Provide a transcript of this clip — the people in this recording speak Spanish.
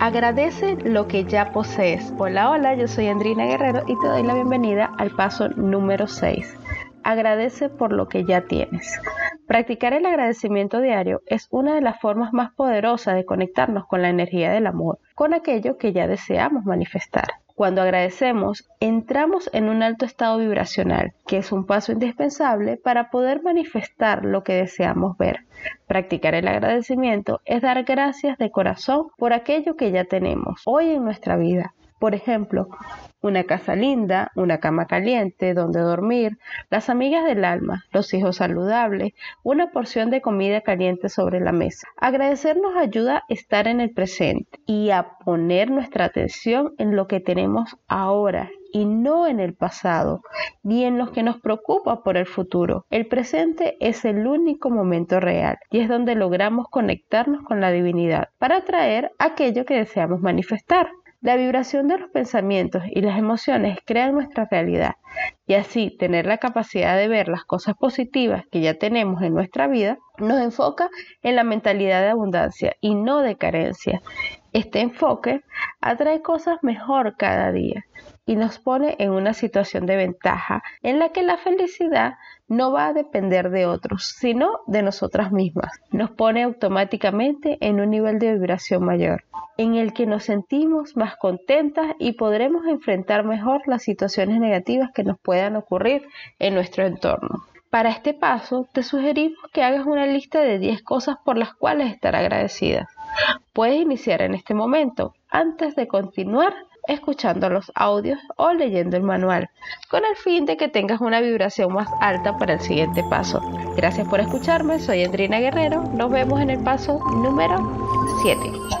Agradece lo que ya posees. Hola, hola, yo soy Andrina Guerrero y te doy la bienvenida al paso número 6. Agradece por lo que ya tienes. Practicar el agradecimiento diario es una de las formas más poderosas de conectarnos con la energía del amor, con aquello que ya deseamos manifestar. Cuando agradecemos, entramos en un alto estado vibracional, que es un paso indispensable para poder manifestar lo que deseamos ver. Practicar el agradecimiento es dar gracias de corazón por aquello que ya tenemos hoy en nuestra vida. Por ejemplo, una casa linda, una cama caliente donde dormir, las amigas del alma, los hijos saludables, una porción de comida caliente sobre la mesa. Agradecer nos ayuda a estar en el presente y a poner nuestra atención en lo que tenemos ahora y no en el pasado, ni en lo que nos preocupa por el futuro. El presente es el único momento real y es donde logramos conectarnos con la divinidad para atraer aquello que deseamos manifestar. La vibración de los pensamientos y las emociones crean nuestra realidad y así tener la capacidad de ver las cosas positivas que ya tenemos en nuestra vida nos enfoca en la mentalidad de abundancia y no de carencia. Este enfoque atrae cosas mejor cada día y nos pone en una situación de ventaja en la que la felicidad no va a depender de otros, sino de nosotras mismas. Nos pone automáticamente en un nivel de vibración mayor, en el que nos sentimos más contentas y podremos enfrentar mejor las situaciones negativas que nos puedan ocurrir en nuestro entorno. Para este paso, te sugerimos que hagas una lista de 10 cosas por las cuales estar agradecida. Puedes iniciar en este momento. Antes de continuar, escuchando los audios o leyendo el manual, con el fin de que tengas una vibración más alta para el siguiente paso. Gracias por escucharme, soy Andrina Guerrero, nos vemos en el paso número 7.